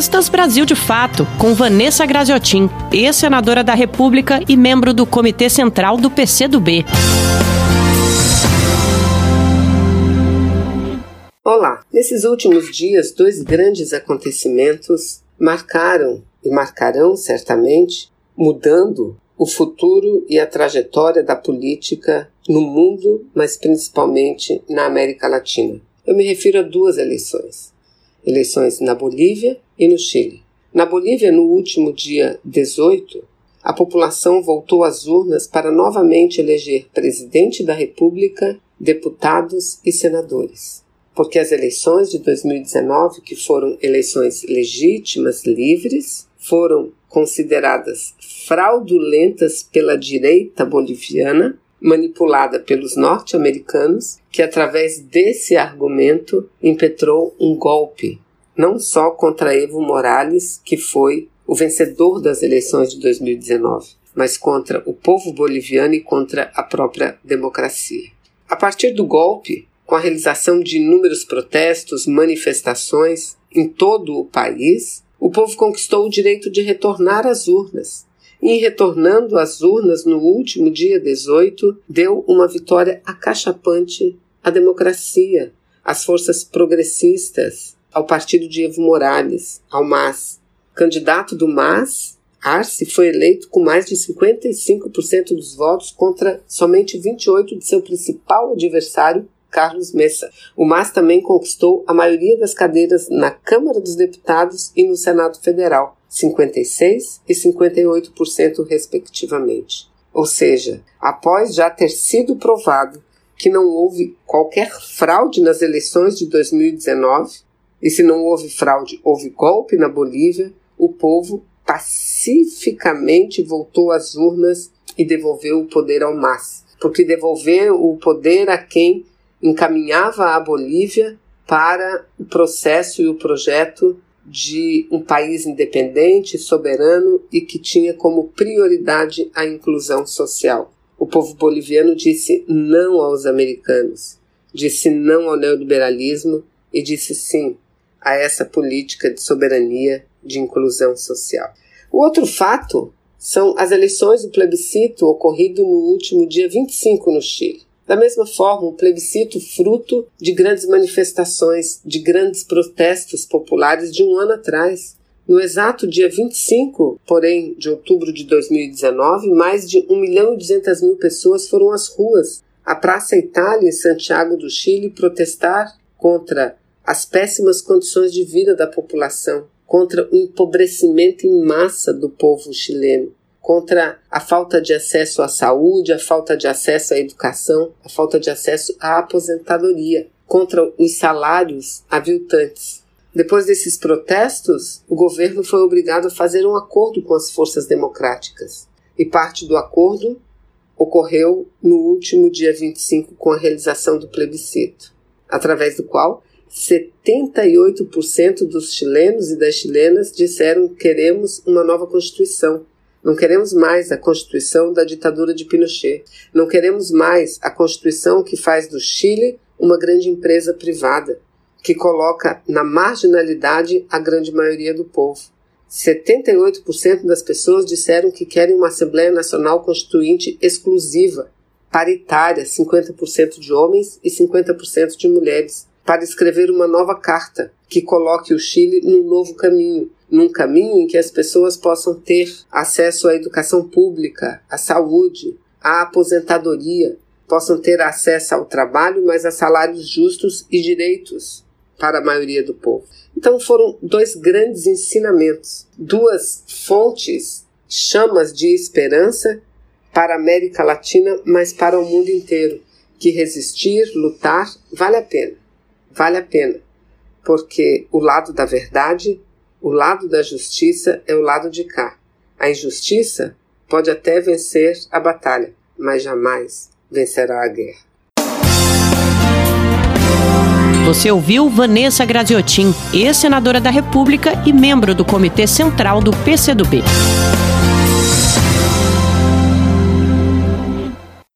Entrevistas Brasil de Fato, com Vanessa Graziotin, ex-senadora da República e membro do Comitê Central do PCdoB. Olá! Nesses últimos dias, dois grandes acontecimentos marcaram e marcarão certamente, mudando o futuro e a trajetória da política no mundo, mas principalmente na América Latina. Eu me refiro a duas eleições: eleições na Bolívia e no Chile. Na Bolívia, no último dia 18, a população voltou às urnas para novamente eleger presidente da República, deputados e senadores. Porque as eleições de 2019, que foram eleições legítimas, livres, foram consideradas fraudulentas pela direita boliviana, manipulada pelos norte-americanos, que através desse argumento impetrou um golpe, não só contra Evo Morales, que foi o vencedor das eleições de 2019, mas contra o povo boliviano e contra a própria democracia. A partir do golpe, com a realização de inúmeros protestos, manifestações em todo o país, o povo conquistou o direito de retornar às urnas. E, retornando às urnas no último dia 18, deu uma vitória acachapante à democracia, às forças progressistas, ao partido de Evo Morales, ao MAS. Candidato do MAS, Arce foi eleito com mais de 55% dos votos contra somente 28% de seu principal adversário, Carlos Messa. O MAS também conquistou a maioria das cadeiras na Câmara dos Deputados e no Senado Federal, 56% e 58%, respectivamente. Ou seja, após já ter sido provado que não houve qualquer fraude nas eleições de 2019, e se não houve fraude, houve golpe na Bolívia, o povo pacificamente voltou às urnas e devolveu o poder ao MAS. Porque devolver o poder a quem encaminhava a Bolívia para o processo e o projeto de um país independente, soberano e que tinha como prioridade a inclusão social. O povo boliviano disse não aos americanos, disse não ao neoliberalismo e disse sim a essa política de soberania, de inclusão social. O outro fato são as eleições do plebiscito ocorrido no último dia 25 no Chile. Da mesma forma, um plebiscito fruto de grandes manifestações, de grandes protestos populares de um ano atrás. No exato dia 25, porém, de outubro de 2019, mais de 1 milhão e 200 mil pessoas foram às ruas, à Praça Itália, em Santiago do Chile, protestar contra as péssimas condições de vida da população, contra o empobrecimento em massa do povo chileno contra a falta de acesso à saúde, a falta de acesso à educação, a falta de acesso à aposentadoria, contra os salários aviltantes. Depois desses protestos, o governo foi obrigado a fazer um acordo com as forças democráticas. E parte do acordo ocorreu no último dia 25 com a realização do plebiscito, através do qual 78% dos chilenos e das chilenas disseram que queremos uma nova Constituição, não queremos mais a Constituição da ditadura de Pinochet. Não queremos mais a Constituição que faz do Chile uma grande empresa privada, que coloca na marginalidade a grande maioria do povo. 78% das pessoas disseram que querem uma Assembleia Nacional Constituinte exclusiva, paritária, 50% de homens e 50% de mulheres, para escrever uma nova carta que coloque o Chile num novo caminho, num caminho em que as pessoas possam ter acesso à educação pública, à saúde, à aposentadoria, possam ter acesso ao trabalho, mas a salários justos e direitos para a maioria do povo. Então foram dois grandes ensinamentos, duas fontes, chamas de esperança para a América Latina, mas para o mundo inteiro, que resistir, lutar, vale a pena. Vale a pena, porque o lado da verdade o lado da justiça é o lado de cá. A injustiça pode até vencer a batalha, mas jamais vencerá a guerra. Você ouviu Vanessa Graziotin, ex-senadora da República e membro do Comitê Central do PCdoB.